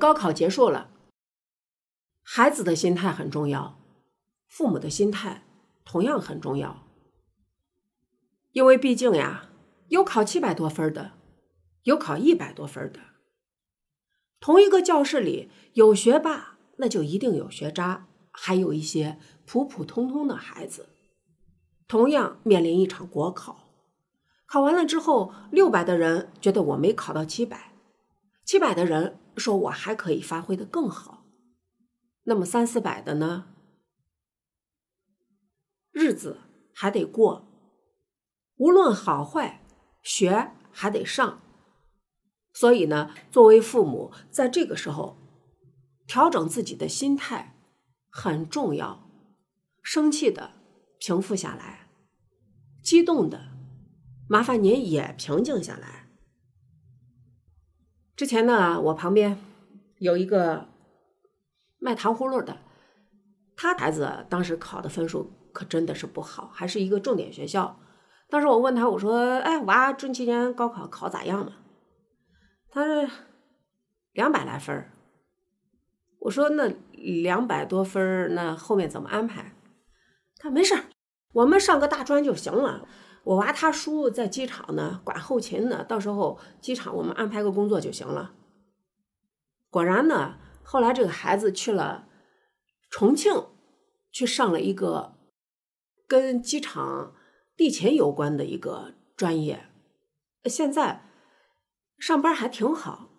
高考结束了，孩子的心态很重要，父母的心态同样很重要。因为毕竟呀，有考七百多分的，有考一百多分的。同一个教室里有学霸，那就一定有学渣，还有一些普普通通的孩子。同样面临一场国考，考完了之后，六百的人觉得我没考到七百，七百的人说我还可以发挥的更好。那么三四百的呢？日子还得过。无论好坏，学还得上。所以呢，作为父母，在这个时候调整自己的心态很重要。生气的平复下来，激动的麻烦您也平静下来。之前呢，我旁边有一个卖糖葫芦的，他孩子当时考的分数可真的是不好，还是一个重点学校。当时我问他，我说：“哎，娃准今年高考考咋样嘛？”他说：“两百来分儿。”我说：“那两百多分儿，那后面怎么安排？”他没事儿，我们上个大专就行了。我娃他叔在机场呢，管后勤呢，到时候机场我们安排个工作就行了。果然呢，后来这个孩子去了重庆，去上了一个跟机场。地勤有关的一个专业，现在上班还挺好。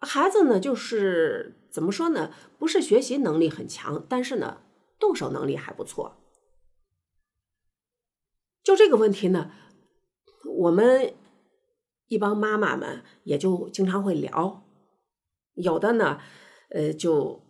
孩子呢，就是怎么说呢？不是学习能力很强，但是呢，动手能力还不错。就这个问题呢，我们一帮妈妈们也就经常会聊。有的呢，呃，就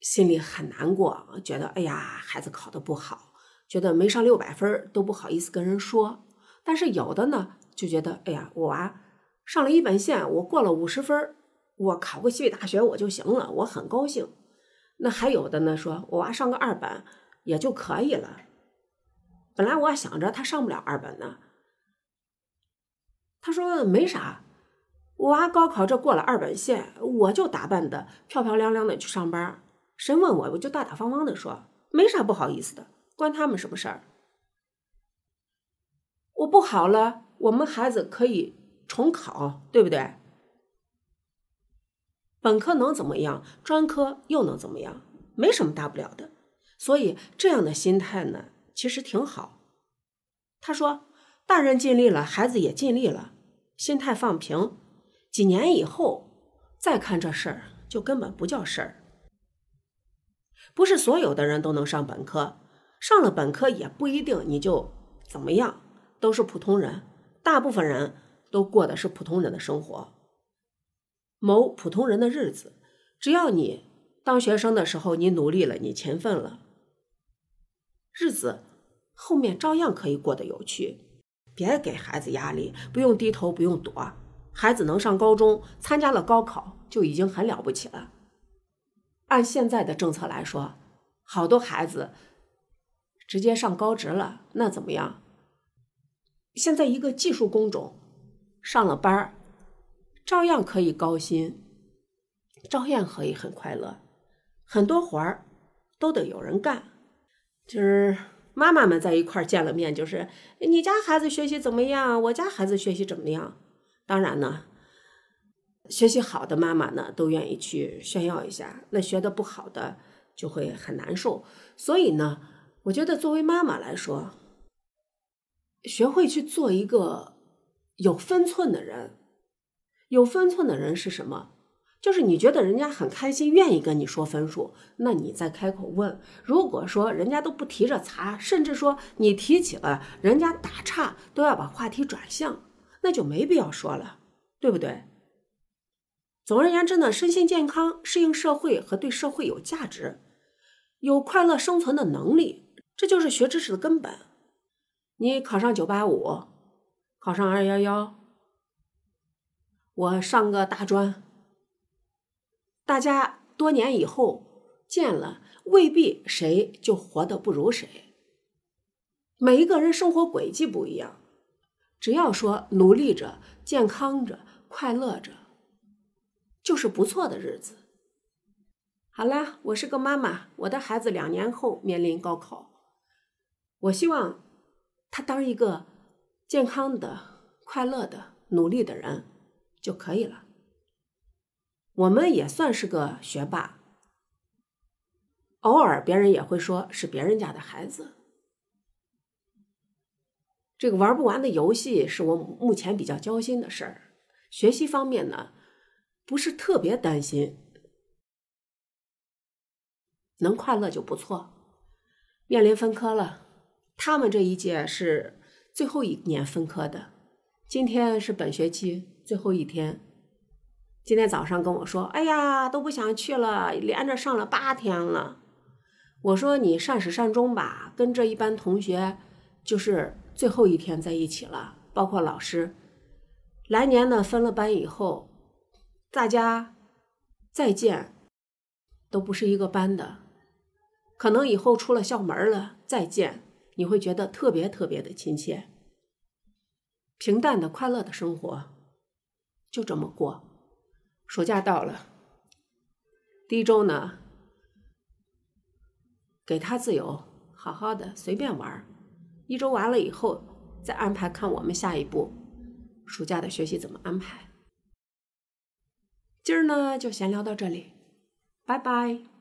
心里很难过，觉得哎呀，孩子考的不好。觉得没上六百分都不好意思跟人说，但是有的呢就觉得，哎呀，我娃上了一本线，我过了五十分我考个西北大学我就行了，我很高兴。那还有的呢，说我娃上个二本也就可以了。本来我还想着他上不了二本呢，他说没啥，我娃高考这过了二本线，我就打扮的漂漂亮亮的去上班，谁问我我就大大方方的说，没啥不好意思的。关他们什么事儿？我不好了，我们孩子可以重考，对不对？本科能怎么样？专科又能怎么样？没什么大不了的。所以这样的心态呢，其实挺好。他说：“大人尽力了，孩子也尽力了，心态放平，几年以后再看这事儿，就根本不叫事儿。不是所有的人都能上本科。”上了本科也不一定你就怎么样，都是普通人，大部分人都过的是普通人的生活，谋普通人的日子。只要你当学生的时候你努力了，你勤奋了，日子后面照样可以过得有趣。别给孩子压力，不用低头，不用躲。孩子能上高中，参加了高考就已经很了不起了。按现在的政策来说，好多孩子。直接上高职了，那怎么样？现在一个技术工种上了班儿，照样可以高薪，照样可以很快乐。很多活儿都得有人干。就是妈妈们在一块儿见了面，就是你家孩子学习怎么样？我家孩子学习怎么样？当然呢，学习好的妈妈呢都愿意去炫耀一下，那学的不好的就会很难受。所以呢。我觉得作为妈妈来说，学会去做一个有分寸的人。有分寸的人是什么？就是你觉得人家很开心，愿意跟你说分数，那你再开口问。如果说人家都不提着茬，甚至说你提起了，人家打岔都要把话题转向，那就没必要说了，对不对？总而言之呢，身心健康、适应社会和对社会有价值、有快乐生存的能力。这就是学知识的根本。你考上九八五，考上二幺幺，我上个大专，大家多年以后见了，未必谁就活得不如谁。每一个人生活轨迹不一样，只要说努力着、健康着、快乐着，就是不错的日子。好了，我是个妈妈，我的孩子两年后面临高考，我希望他当一个健康的、快乐的、努力的人就可以了。我们也算是个学霸，偶尔别人也会说是别人家的孩子。这个玩不完的游戏是我目前比较焦心的事儿。学习方面呢，不是特别担心，能快乐就不错。面临分科了，他们这一届是最后一年分科的，今天是本学期最后一天。今天早上跟我说：“哎呀，都不想去了，连着上了八天了。”我说：“你善始善终吧，跟这一班同学就是最后一天在一起了，包括老师。”来年呢，分了班以后，大家再见都不是一个班的，可能以后出了校门了再见，你会觉得特别特别的亲切。平淡的、快乐的生活就这么过。暑假到了，第一周呢，给他自由，好好的随便玩一周完了以后，再安排看我们下一步。暑假的学习怎么安排？今儿呢就闲聊到这里，拜拜。